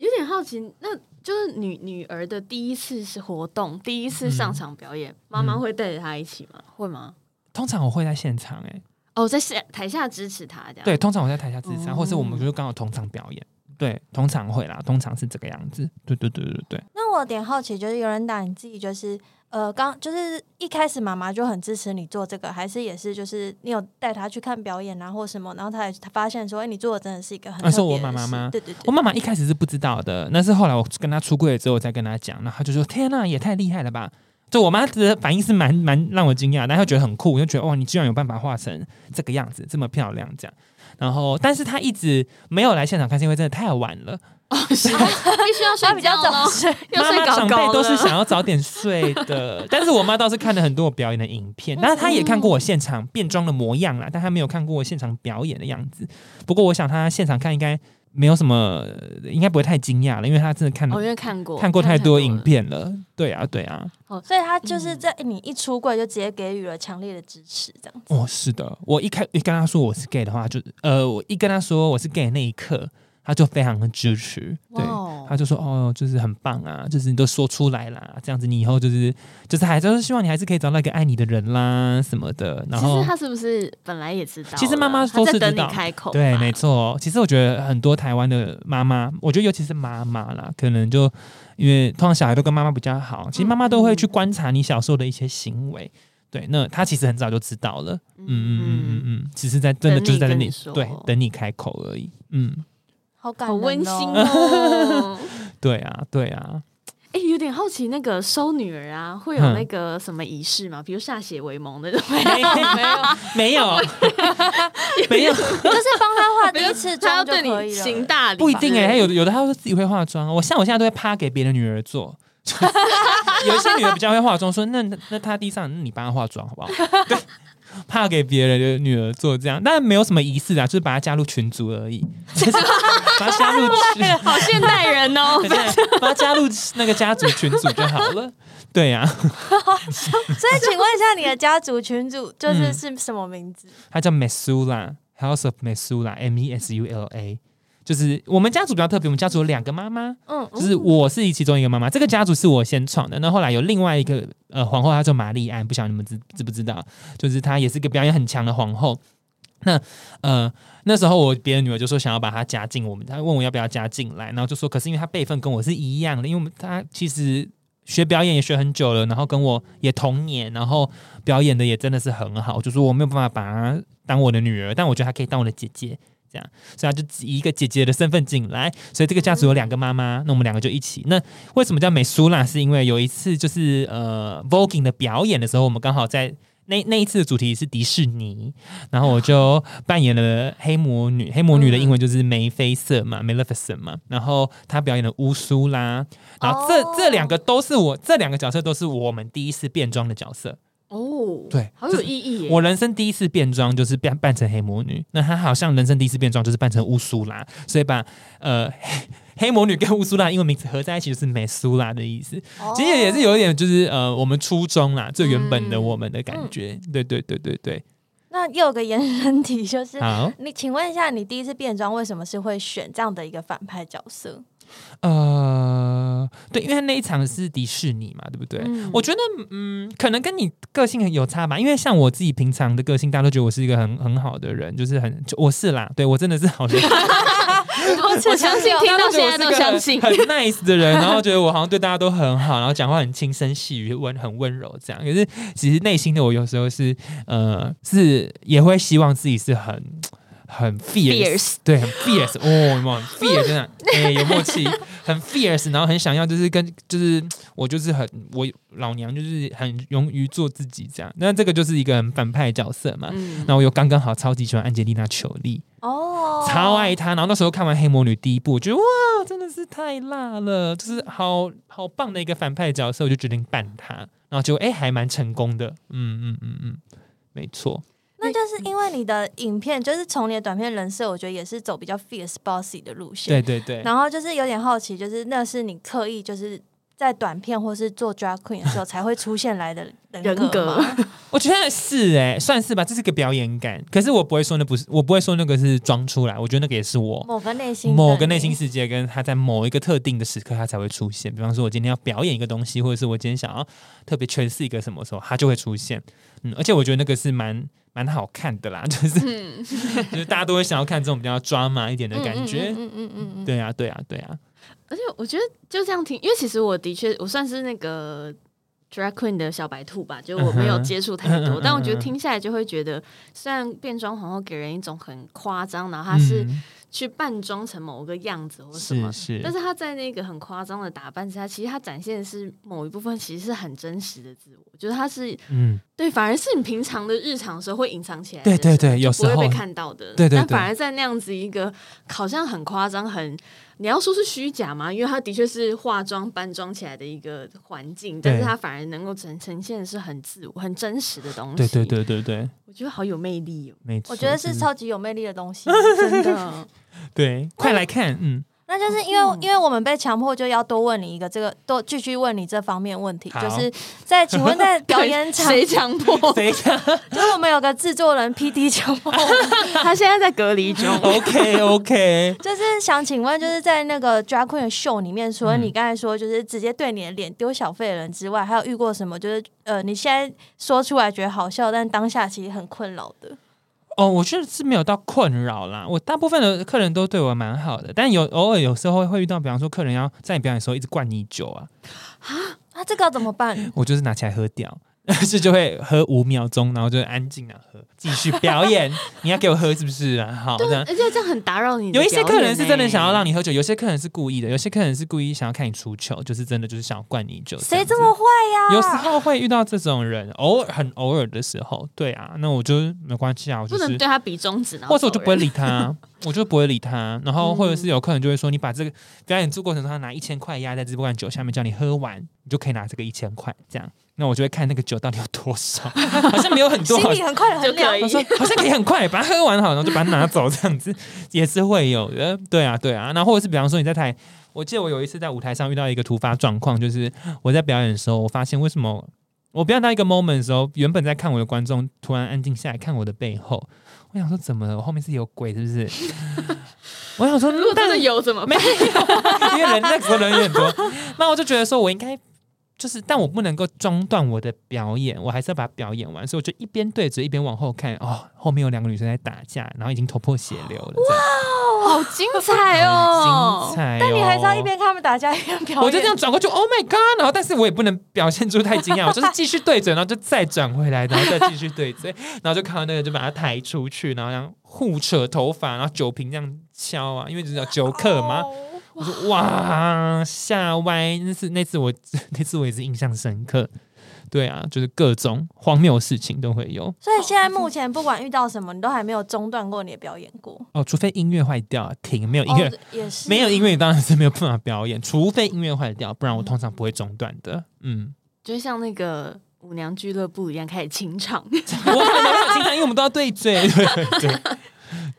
有点好奇，那就是女女儿的第一次是活动，第一次上场表演，妈妈会带着她一起吗？会吗？通常我会在现场、欸，哦，在下台下支持她这样。对，通常我在台下自唱，哦或是我们就是刚好同场表演，对，通常会啦，通常是这个样子，对对对对对。那我有点好奇，就是有人打你自己，就是呃，刚就是一开始妈妈就很支持你做这个，还是也是就是你有带她去看表演啊或什么，然后她也她发现说，哎、你做的真的是一个很啊是我特别的事妈妈吗对对对，我妈妈一开始是不知道的，那是后来我跟她出柜了之后，我再跟她讲，然后她就说：“天呐，也太厉害了吧！”就我妈的反应是蛮蛮让我惊讶，但她觉得很酷，就觉得哇，你居然有办法画成这个样子，这么漂亮这样。然后，但是他一直没有来现场看，是因为真的太晚了。哦，是 必须要睡比较觉咯，早睡，要妈妈长辈都是想要早点睡的，但是我妈倒是看了很多我表演的影片，但是她也看过我现场变装的模样啦，但她没有看过我现场表演的样子。不过我想她现场看应该没有什么，应该不会太惊讶了，因为他真的看了哦，因为看过看过太多影。片了。对啊，对啊，哦所以他就是在你一出柜就直接给予了强烈的支持，这样子。哦，是的，我一开一跟他说我是 gay 的话，就呃，我一跟他说我是 gay 那一刻，她就非常的支持，对。他就说：“哦，就是很棒啊，就是你都说出来啦，这样子你以后就是就是还就是希望你还是可以找到一个爱你的人啦什么的。”然后其实他是不是本来也知道？其实妈妈都是知道开口。对，没错。其实我觉得很多台湾的妈妈，我觉得尤其是妈妈啦，可能就因为通常小孩都跟妈妈比较好，其实妈妈都会去观察你小时候的一些行为。对，那他其实很早就知道了。嗯嗯嗯嗯嗯，只是在真的就是在等你对等你开口而已。嗯，好感、哦，好温馨哦。对啊，对啊。哎、有点好奇，那个收女儿啊，会有嗯那个什么仪式吗？比如歃血为盟那种？没有，没有，没有。就是帮他化第一次她要妆就对你可以了。行大礼，不一定哎、对有的有的他会自己会化妆，我像我现在都会趴给别的女儿做，有一些女儿比较会化妆，说那那那她地上，那你帮她化妆好不好？对，怕给别人的女儿做这样，但没有什么仪式啊，就是把她加入群组而已，就 是把她加入群，好现代人哦。对把她加入那个家族群组就好了。对呀、所以请问一下，你的家族群主就是嗯是什么名字？她叫 Mesula House of Mesula，M E S U L A。就是我们家族比较特别，我们家族有两个妈妈，嗯，就是我是其中一个妈妈，这个家族是我先创的。那后来有另外一个呃皇后，她叫玛丽安，不晓得你们知知不知道？就是她也是一个表演很强的皇后。那呃那时候我别的女儿就说想要把她加进我们，她问我要不要加进来，然后就说可是因为她辈分跟我是一样的，因为我们她其实学表演也学很久了，然后跟我也同年，然后表演的也真的是很好，就说我没有办法把她当我的女儿，但我觉得她可以当我的姐姐。这样，所以她就以一个姐姐的身份进来，所以这个家族有两个妈妈，那我们两个就一起。那为什么叫美苏啦？是因为有一次就是呃 Voguing 的表演的时候，我们刚好在那那一次的主题是迪士尼，然后我就扮演了黑魔女。黑魔女的英文就是梅菲瑟嘛、Maleficent 嘛。然后她表演了乌苏拉，然后这、哦这两个都是我这两个角色都是我们第一次变装的角色。哦，对好有意义。我人生第一次变装就是扮扮成黑魔女，那她好像人生第一次变装就是扮成乌苏拉，所以把呃黑黑魔女跟乌苏拉英文名字合在一起就是美苏拉的意思。哦其实也是有一点就是呃我们初中啦，最原本的嗯我们的感觉。对对对对对，那又有个延伸题，就是，你请问一下，你第一次变装为什么是会选这样的一个反派角色？呃，对，因为那一场是迪士尼嘛，对不对？嗯我觉得嗯，可能跟你个性有差吧，因为像我自己平常的个性，大家都觉得我是一个很很好的人，就是很就我是啦，对我真的是好人。我相信听到现在都相信。很 nice 的人，然后觉得我好像对大家都很好，然后讲话很轻声细语，温很温柔这样。可是其实内心的我有时候是呃是也会希望自己是很很 fierce，, 对，很 fierce 哦，有没有很 fierce 真的，哎、有默契，很 fierce，然后很想要就是跟就是我就是很我老娘就是很勇于做自己这样。那这个就是一个很反派角色嘛。嗯，那我又刚刚好超级喜欢安吉丽娜·裘丽，哦，超爱她。然后那时候看完《黑魔女》第一部，我觉得哇，真的是太辣了，就是好好棒的一个反派角色，我就决定扮她。然后就哎、还蛮成功的，嗯嗯嗯嗯，没错，那就是因为你的影片，就是从你的短片人设，我觉得也是走比较 fierce bossy 的路线。对对对。然后就是有点好奇，就是那是你刻意就是在短片或是做 drag queen 的时候 才会出现来的人人格吗？我觉得是哎、算是吧，这是个表演感。可是我不会说那不是，我不会说那个是装出来，我觉得那个也是我某个内心某个内心世界，跟他在某一个特定的时刻，他才会出现。比方说，我今天要表演一个东西，或者是我今天想要特别诠释一个什么时候，他就会出现。嗯，而且我觉得那个是蛮蛮好看的啦，就是、就是大家都会想要看这种比较 drama 一点的感觉。嗯嗯嗯嗯嗯，对啊，对啊，对啊，而且我觉得就这样听，因为其实我的确我算是那个 drag queen 的小白兔吧，就我没有接触太多，但我觉得听下来就会觉得，虽然变装皇后给人一种很夸张，然后她是嗯去扮装成某个样子或什么是，是，但是他在那个很夸张的打扮之下，其实他展现的是某一部分，其实是很真实的自我。我觉得她是嗯，对，反而是你平常的日常的时候会隐藏起来的对对对有时候不会被看到的。对对对但反而在那样子一个好像很夸张、很你要说是虚假吗？因为它的确是化妆扮装起来的一个环境，但是它反而能够呈呈现的是很自我、很真实的东西。对对，对对对，我觉得好有魅力哦，没错。我觉得是超级有魅力的东西。真的。对，快来看，嗯，那就是因为因为我们被强迫就要多问你一个这个，多继续问你这方面问题，就是在请问在 表演场，谁强迫？等一下就是我们有个制作人 P D 强迫，他现在在隔离中。OK OK，就是想请问，就是在那个 drag queen 的秀里面，除了嗯你刚才说就是直接对你的脸丢小费的人之外，还有遇过什么就是呃你现在说出来觉得好笑，但当下其实很困扰的？哦，我觉得是没有到困扰啦。我大部分的客人都对我蛮好的，但有偶尔有时候会会遇到，比方说客人要在你表演的时候一直灌你酒啊，那这个要怎么办？我就是拿起来喝掉。是就会喝五秒钟，然后就安静的喝，继续表演。你要给我喝是不是啊？好，这样。而且这样很打扰你的有一些客人是真的想要让你喝酒，有些客人是故意的，有些客人是故意想要看你出糗，就是真的就是想要灌你酒。谁这么坏呀？有时候会遇到这种人，偶尔很偶尔的时候，对啊，那我就没关系啊，我就是不能对他比中指，或者我就不会理他，我就不会理他。然后或者是有客人就会说，你把这个表演做过程中，他拿一千块压在这罐酒下面，叫你喝完，你就可以拿这个一千块，这样。那我就会看那个酒到底有多少，好像没有很多，好像心里很快的衡量就可以我说好像可以很快把它喝完好，然后就把它拿走，这样子也是会有的。对啊，对啊。然后或者是比方说你在台，我记得我有一次在舞台上遇到一个突发状况，就是我在表演的时候，我发现为什么我表演到一个 moment 的时候，原本在看我的观众突然安静下来看我的背后，我想说怎么了？我后面是有鬼是不是？我想说，如果真的有怎么没？有，因为人那时候人有点多，那我就觉得说我应该就是，但我不能够中断我的表演，我还是要把它表演完，所以我就一边对着一边往后看，哦，后面有两个女生在打架，然后已经头破血流了，哇好精彩哦！精彩、哦！但你还是要一。边看他们打架一边表演。我就这样转过去，Oh my god！然后，但是我也不能表现出太惊讶，我就是继续对嘴，然后就再转回来，然后再继续对嘴，然后就看到那个就把他抬出去，然后这样互扯头发，然后酒瓶这样敲啊，因为就是有酒客嘛。哦我说哇，吓歪！那次那次我 那次我也是印象深刻。对啊，就是各种荒谬的事情都会有所以现在目前不管遇到什么，你都还没有中断过你的表演过。哦，除非音乐坏掉停，没有音乐、哦、也是没有音乐，你当然是没有办法表演，除非音乐坏掉，不然我通常不会中断的。嗯，就像那个舞娘俱乐部一样，开始清场。我可能没有经常，因为我们都要对嘴，对对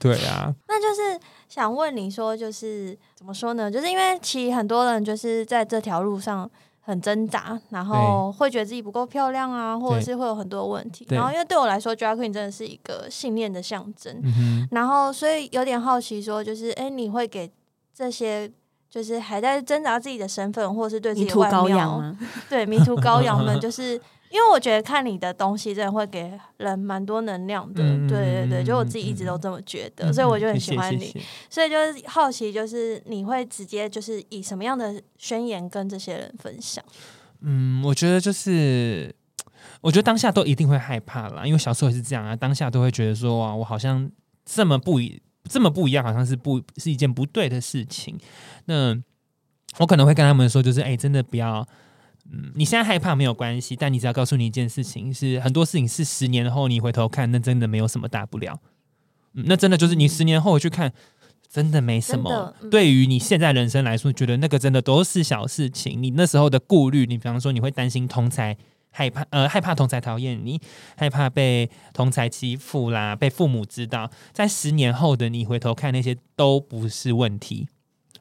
对啊，那就是想问你说，就是怎么说呢？就是因为其实很多人就是在这条路上很挣扎，然后会觉得自己不够漂亮啊，或者是会有很多问题。然后因为对我来说，drag queen 真的是一个信念的象征。嗯，然后所以有点好奇，说就是哎，你会给这些就是还在挣扎自己的身份，或者是对自己的迷途羔外貌羊吗？对迷途羔羊们，就是因为我觉得看你的东西真的会给人蛮多能量的，嗯对对对，嗯就我自己一直都这么觉得，嗯所以我就很喜欢你，谢谢所以就是好奇，就是你会直接就是以什么样的宣言跟这些人分享？嗯，我觉得就是，我觉得当下都一定会害怕啦，因为小时候也是这样啊，当下都会觉得说哇，我好像这么不一这么不一样，好像是不是一件不对的事情。那我可能会跟他们说，就是哎、真的不要。嗯，你现在害怕没有关系，但你只要告诉你一件事情，是很多事情是十年后你回头看，那真的没有什么大不了。嗯，那真的就是你十年后回去看，真的没什么。嗯对于你现在人生来说，觉得那个真的都是小事情。你那时候的顾虑，你比方说你会担心同才害怕，呃，害怕同才讨厌你，害怕被同才欺负啦，被父母知道，在十年后的你回头看那些都不是问题，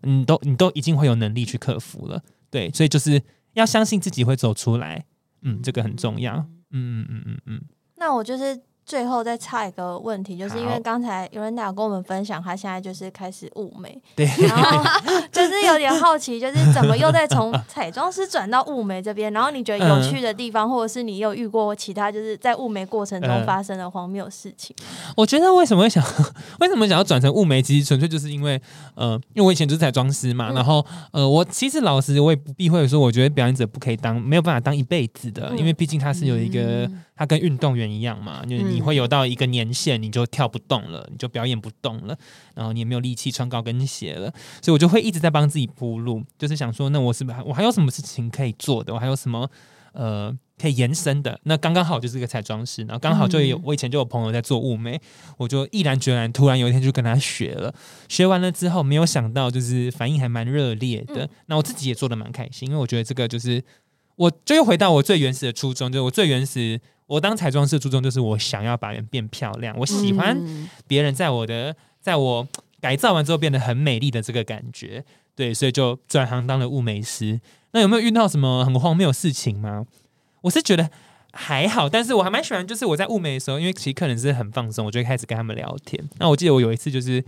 你都你都已经会有能力去克服了。对，所以就是要相信自己会走出来，嗯，这个很重要。嗯。嗯嗯嗯嗯，那我就是最后再差一个问题，就是因为刚才有人有跟我们分享，他现在就是开始雾眉，对，然后 就是有点好奇，就是怎么又再从 彩妆师转到雾眉这边？然后你觉得有趣的地方，或者是你有遇过其他就是在雾眉过程中嗯。发生的荒谬事情？我觉得为什么会想，为什么想要转成雾眉，其实纯粹就是因为，呃，因为我以前就是彩妆师嘛，嗯。然后，呃，我其实老实我也不避讳说，我觉得表演者不可以当，没有办法当一辈子的，嗯。因为毕竟他是有一个，嗯。他跟运动员一样嘛，就是你嗯会有到一个年限，你就跳不动了，你就表演不动了，然后你也没有力气穿高跟鞋了，所以我就会一直在帮自己铺路，就是想说，那我是不是还我还有什么事情可以做的？我还有什么？呃，可以延伸的，那刚刚好就是一个彩妆师，然后刚好就有、嗯我以前就有朋友在做雾眉，我就毅然决然，突然有一天就跟他学了。学完了之后，没有想到就是反应还蛮热烈的。嗯那我自己也做的蛮开心，因为我觉得这个就是，我就又回到我最原始的初衷，就是我最原始，我当彩妆师的初衷就是我想要把人变漂亮，我喜欢嗯别人在我的在我改造完之后变得很美丽的这个感觉。对，所以就转行当了物美师。那有没有遇到什么很荒谬的事情吗？我是觉得还好，但是我还蛮喜欢，就是我在物美的时候，因为其实客人是很放松，我就开始跟他们聊天。那我记得我有一次就是，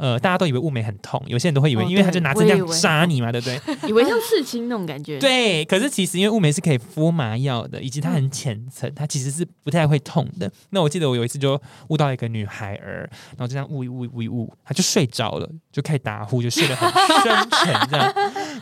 呃，大家都以为雾眉很痛，有些人都会以为，哦因为他就拿针这样扎你嘛，对不对？以为像刺青那种感觉。对，可是其实因为雾眉是可以敷麻药的，以及它很浅层，它其实是不太会痛的。那我记得我有一次就雾到一个女孩儿，然后就这样雾一雾一雾一雾，她就睡着了，就开始打呼，就睡得很深沉这样。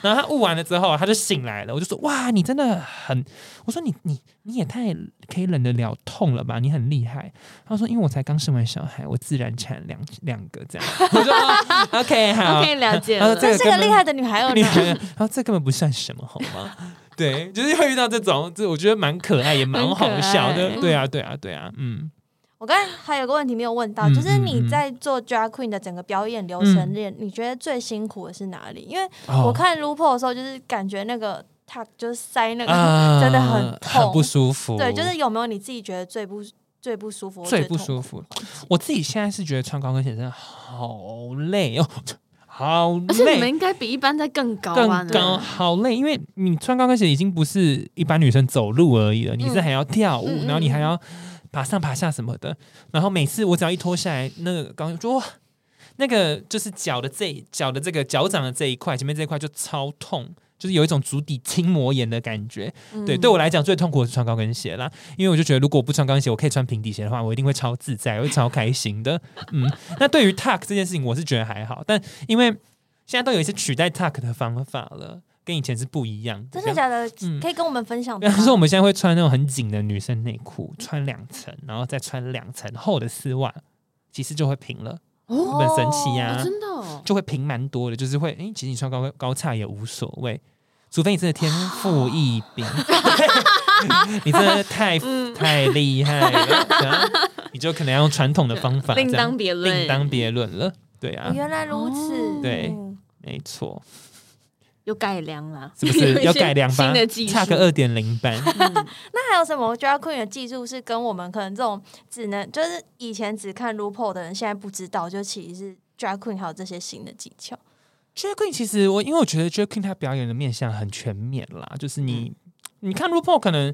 然后她雾完了之后，她就醒来了，我就说哇，你真的很，我说你你你也太可以忍得了痛了吧，你很厉害。他说因为我才刚生完小孩，我自然产两两个这样。我说、哦 OK 好 OK 了解她说了。这个厉害的女孩哦厉害，呢。然后这根本不算什么，好吗？对，就是会遇到这种，这我觉得蛮可爱，也蛮好笑的。对啊，对啊，对啊，嗯，我刚才还有个问题没有问到，嗯就是你在做 drag queen 的整个表演流程链，你觉得最辛苦的是哪里？因为哦我看 RuPaul 的时候，就是感觉那个 tuck 就是塞那个，啊真的很痛不舒服。对，就是有没有你自己觉得最不最不舒服、最不舒服？我自己现在是觉得穿高跟鞋真的好累哦，好累而且你们累。应该比一般在更高更啊，高，好累，因为你穿高跟鞋已经不是一般女生走路而已了，你是还要跳舞，然后你还要爬上爬下什么的，然后每次我只要一脱下来，那个高跟就哇，那个就是脚的这脚的这个脚掌的这一块，前面这一块就超痛，就是有一种足底筋膜炎的感觉。嗯对，对我来讲最痛苦的是穿高跟鞋啦，因为我就觉得如果我不穿高跟鞋，我可以穿平底鞋的话，我一定会超自在，我会超开心的。嗯，那对于 tuck 这件事情，我是觉得还好，但因为现在都有一些取代 tuck 的方法了，跟以前是不一样的。真的假的？嗯可以跟我们分享比方？说，我们现在会穿那种很紧的女生内裤，穿两层，然后再穿两层厚的丝袜，其实就会平了，哦，很神奇呀、哦真的哦，就会平蛮多的，就是会，诶，其实你穿高高叉也无所谓，除非你真的天赋异禀，你真的太嗯。太厉害了，你就可能要用传统的方法，另当别论，另当别论了，对啊，原来如此，哦对嗯没错，有改良啦，是不是？要改良吧新的技？术。差个二点零版，嗯 那还有什么？Drag queen 的技术是跟我们可能这种只能就是以前只看 RuPaul 的人现在不知道，就其实是 drag queen 还有这些新的技巧。Drag Queen 其实我因为我觉得 Drag Queen 他表演的面向很全面啦，就是你、你看 RuPaul 可能，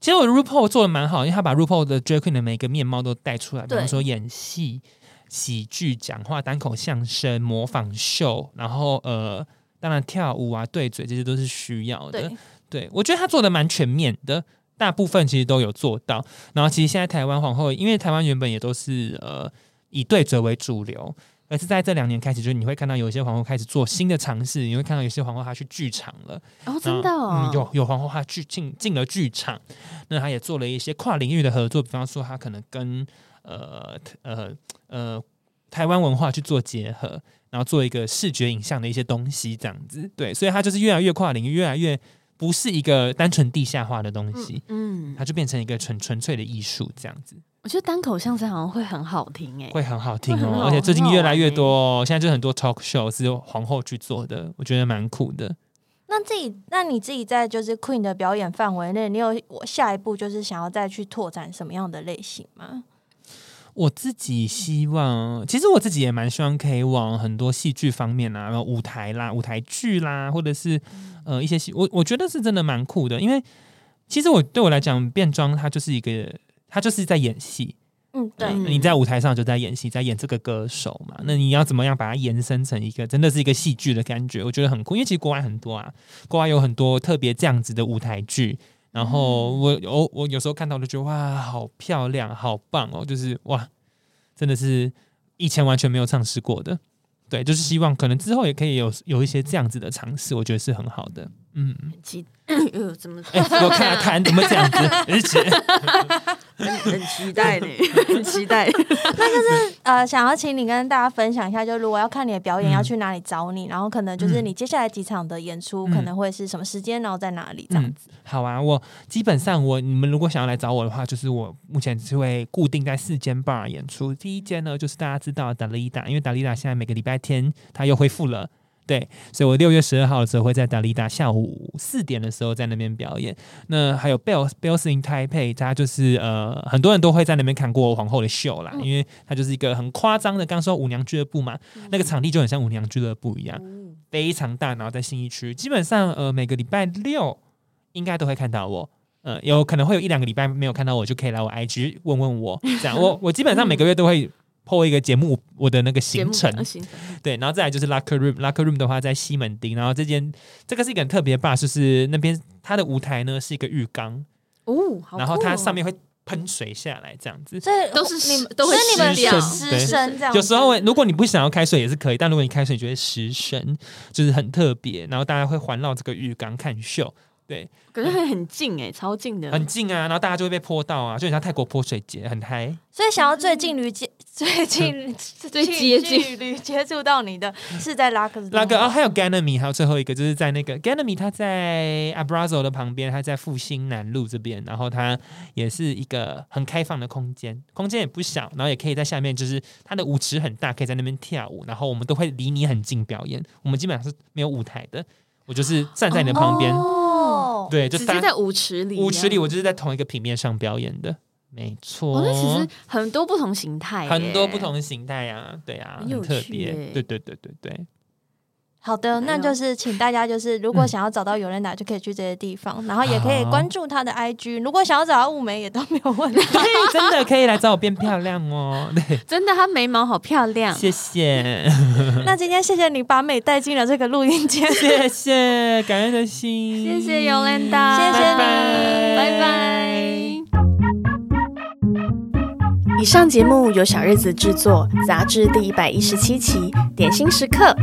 其实我 RuPaul 做的蛮好，因为他把 RuPaul 的 Drag Queen 的每个面貌都带出来，比方说演戏、喜剧、讲话、单口相声、模仿秀，然后呃，当然跳舞啊、对嘴这些都是需要的。对，对我觉得他做的蛮全面的，大部分其实都有做到。然后其实现在台湾皇后，因为台湾原本也都是呃以对嘴为主流，而是在这两年开始，就是你会看到有一些皇后开始做新的尝试，你会看到有些皇后她去剧场了，哦，真的嗯，哦，有有皇后她去进进了剧场，那她也做了一些跨领域的合作，比方说她可能跟呃呃呃台湾文化去做结合，然后做一个视觉影像的一些东西，这样子，对，所以它就是越来越跨领域，越来越不是一个单纯地下化的东西，嗯，它就变成一个纯纯粹的艺术，这样子。我觉得单口相声好像会很好听哎，会很好听哦，而且最近越来越多、哦，现在就很多 talk show 是由皇后去做的，我觉得蛮酷的。那自己，那你自己在就是 Queen 的表演范围内，你有我下一步就是想要再去拓展什么样的类型吗？我自己希望，其实我自己也蛮希望可以往很多戏剧方面啊，然后舞台啦、舞台剧啦，或者是呃一些戏，我我觉得是真的蛮酷的，因为其实我对我来讲，变装它就是一个，它就是在演戏，嗯，对，嗯你在舞台上就在演戏，在演这个歌手嘛，那你要怎么样把它延伸成一个真的是一个戏剧的感觉？我觉得很酷，因为其实国外很多啊，国外有很多特别这样子的舞台剧。然后我我我有时候看到就觉得哇，好漂亮，好棒哦！就是哇，真的是以前完全没有尝试过的。对，就是希望可能之后也可以有有一些这样子的尝试，我觉得是很好的。嗯，很期，呃，怎么哎、我看他弹怎么这样子，而且很很期待呢？很期待。那就是呃，想要请你跟大家分享一下，就如果要看你的表演，嗯要去哪里找你，然后可能就是嗯你接下来几场的演出嗯可能会是什么时间，然后在哪里这样子。好啊，我基本上我你们如果想要来找我的话，就是我目前是会固定在四间 bar 演出。第一间呢，就是大家知道的达利达，因为达利达现在每个礼拜天他又恢复了。对，所以我六月十二号的时候会在达利达下午四点的时候在那边表演。那还有 Bells Bells in Taipei，它就是呃很多人都会在那边看过皇后的秀啦，因为它就是一个很夸张的，刚说舞娘俱乐部嘛，那个场地就很像舞娘俱乐部一样。非常大，然后在信义区，基本上呃每个礼拜六应该都会看到我。呃，有可能会有一两个礼拜没有看到我，就可以来我 IG 问问我。这样，我我基本上每个月都会 po 一个节目我的那个行程，呃行程。对，然后再来就是 Locker Room，Locker Room 的话在西门町，然后这间这个是一个很特别的 bar，就是那边它的舞台呢是一个浴缸，哦，好然后它上面会喷水下来这样子。所以都是你们都会所以你们湿掉湿对。身这样子。有时候会如果你不想要开水也是可以，但如果你开水，你觉得湿身就是很特别，然后大家会环绕这个浴缸看秀，对，可是会很近哎，超近的，很近啊，然后大家就会被泼到啊，就很像泰国泼水节，很嗨。所以想要最近离接 最近 最接近。距离接触到你的 是在拉克斯拉克啊，还有 Ganami，还有最后一个就是在那个 Ganami，他在 Abrazo 的旁边，他在复兴南路这边，然后它也是一个很开放的空间，空间也不小，然后也可以在下面，就是它的舞池很大，可以在那边跳舞，然后我们都会离你很近表演，我们基本上是没有舞台的，我就是站在你的旁边，哦，对，就大直接在舞池里，舞池里，我就是在同一个平面上表演的，没错。哦，那其实很多不同形态，很多不同的形态呀，对啊，很特别，对对对对对。好的，那就是请大家就是如果想要找到尤莲达，就可以去这些地方，然后也可以关注他的 IG。如果想要找到雾眉，也都没有问题。真的可以来找我变漂亮哦。对，真的，她眉毛好漂亮，谢谢，那今天谢谢你把美带进了这个录音间，谢谢，感恩的心，谢谢尤兰达，谢谢你拜拜。以上节目由小日子制作，杂志第一百一十七期，点心时刻。